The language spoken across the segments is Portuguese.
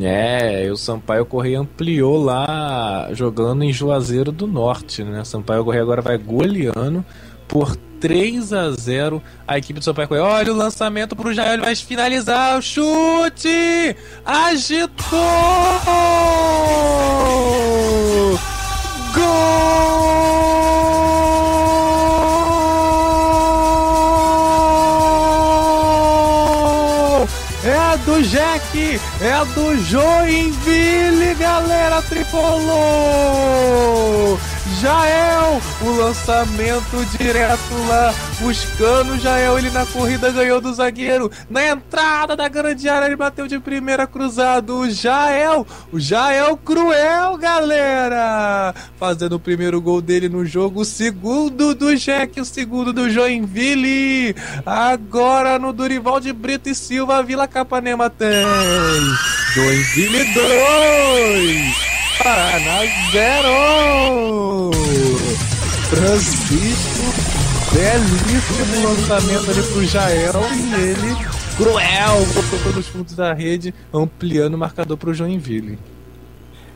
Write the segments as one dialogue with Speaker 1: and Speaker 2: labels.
Speaker 1: É, o Sampaio Correia ampliou lá jogando em Juazeiro do Norte, né? Sampaio Correia agora vai goleando por 3 a 0 a equipe do Sampaio Correia. Olha o lançamento pro Jael, ele vai finalizar o chute! Agitou! Gol! Do Jack, é do Joinville, galera tricolor! Jael, o lançamento direto lá, buscando Jael, ele na corrida ganhou do zagueiro, na entrada da grande área ele bateu de primeira cruzado, o Jael, o Jael cruel, galera, fazendo o primeiro gol dele no jogo, o segundo do Jack, o segundo do Joinville, agora no Durival de Brito e Silva, Vila Capanema tem, Joinville 2, Paraná 0! Francisco, belíssimo lançamento ali pro Jael e ele, cruel, botou todos os fundos da rede, ampliando o marcador pro Joinville.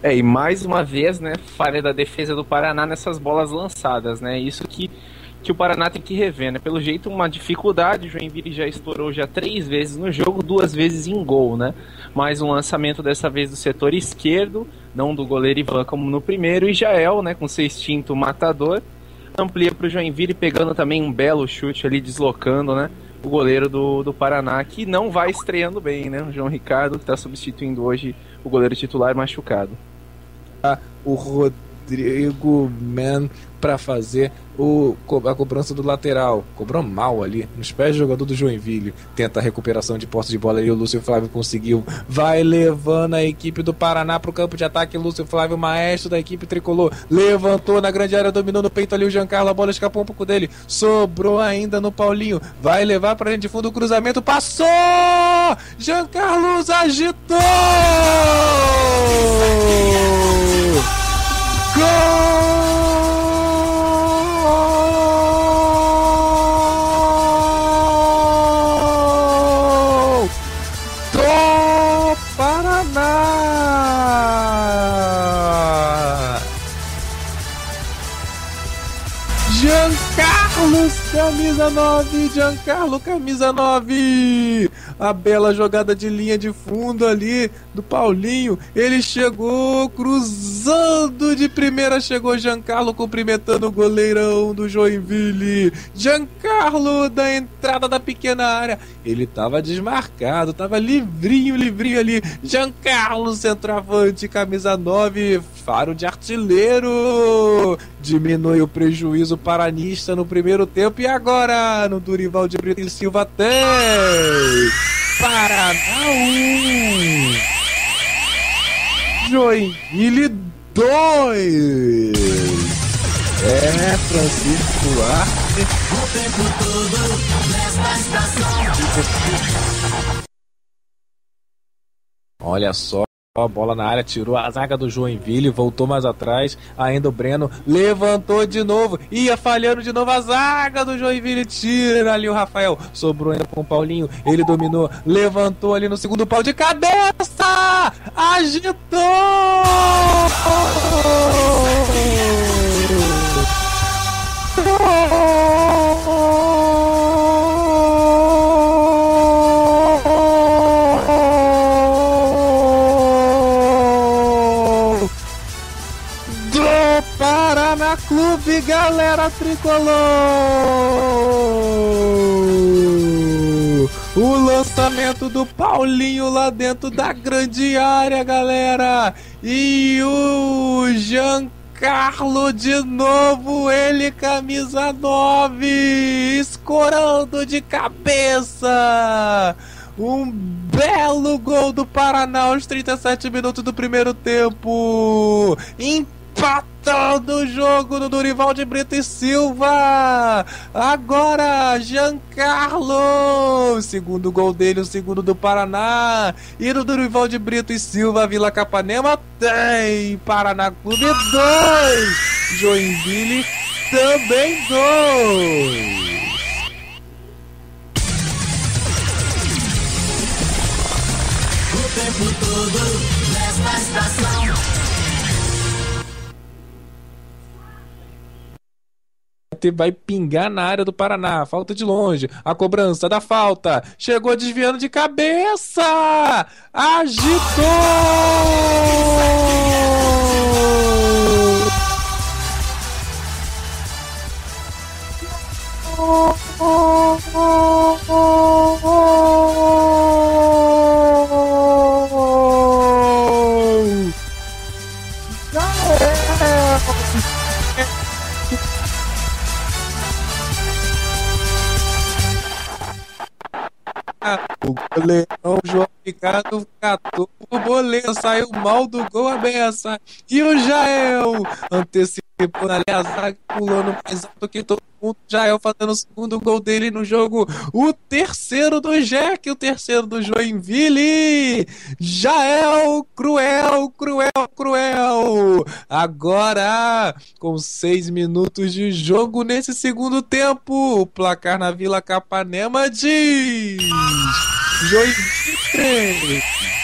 Speaker 2: É, e mais uma vez, né, falha da defesa do Paraná nessas bolas lançadas, né? Isso que, que o Paraná tem que rever, né? Pelo jeito, uma dificuldade, o Joinville já estourou já três vezes no jogo, duas vezes em gol, né? Mais um lançamento dessa vez do setor esquerdo, não do goleiro Ivan como no primeiro, e Jael, né, com seu instinto matador, amplia para o Joinville, pegando também um belo chute ali, deslocando, né? O goleiro do, do Paraná, que não vai estreando bem, né? O João Ricardo, que está substituindo hoje o goleiro titular machucado.
Speaker 1: O Rodrigo Man para fazer o, a cobrança do lateral. Cobrou mal ali, nos pés do jogador do Joinville. Tenta a recuperação de posse de bola e o Lúcio Flávio conseguiu. Vai levando a equipe do Paraná pro campo de ataque. Lúcio Flávio, maestro da equipe tricolor, levantou na grande área, dominou no peito ali o Giancarlo. A bola escapou um pouco dele, sobrou ainda no Paulinho. Vai levar pra gente de fundo o cruzamento, passou! Giancarlo agitou! Gol! Do Paraná! Giancarlo, camisa 9, Giancarlo, camisa 9. A bela jogada de linha de fundo ali do Paulinho. Ele chegou cruzando de primeira, chegou Giancarlo cumprimentando o goleirão do Joinville. Giancarlo da entrada da pequena área. Ele tava desmarcado, tava livrinho, livrinho ali. Giancarlo, centroavante, camisa 9, faro de artilheiro. Diminui o prejuízo paranista no primeiro tempo e agora no Durival de Brito e Silva tem Paraná 1 Joinville 2 É Francisco Duarte
Speaker 3: O tempo todo nesta estação.
Speaker 1: Olha só a bola na área, tirou a zaga do Joinville, voltou mais atrás. Ainda o Breno levantou de novo, ia falhando de novo a zaga do Joinville. Tira ali o Rafael, sobrou ainda com o Paulinho. Ele dominou, levantou ali no segundo pau de cabeça, agitou. Galera tricolor! O lançamento do Paulinho lá dentro da grande área, galera! E o Giancarlo de novo, ele camisa 9, escorando de cabeça! Um belo gol do Paraná aos 37 minutos do primeiro tempo. Empatando o jogo do Durival de Brito e Silva. Agora, Giancarlo. Segundo gol dele, o segundo do Paraná. E no Durival de Brito e Silva, Vila Capanema tem Paraná Clube 2. Joinville também 2.
Speaker 3: O tempo todo nesta estação.
Speaker 1: Vai pingar na área do Paraná. Falta de longe. A cobrança da falta. Chegou desviando de cabeça. Agitou! O goleirão João Ricardo catou o boleiro, saiu mal do gol ameaçar. E o Jael antecipou ali a zaga, pulando mais alto que todo mundo. Jael fazendo o segundo gol dele no jogo. O terceiro do Jack, o terceiro do Joinville. Jael, cruel, cruel, cruel. Agora, com seis minutos de jogo nesse segundo tempo, o placar na Vila Capanema diz. Joinville 3.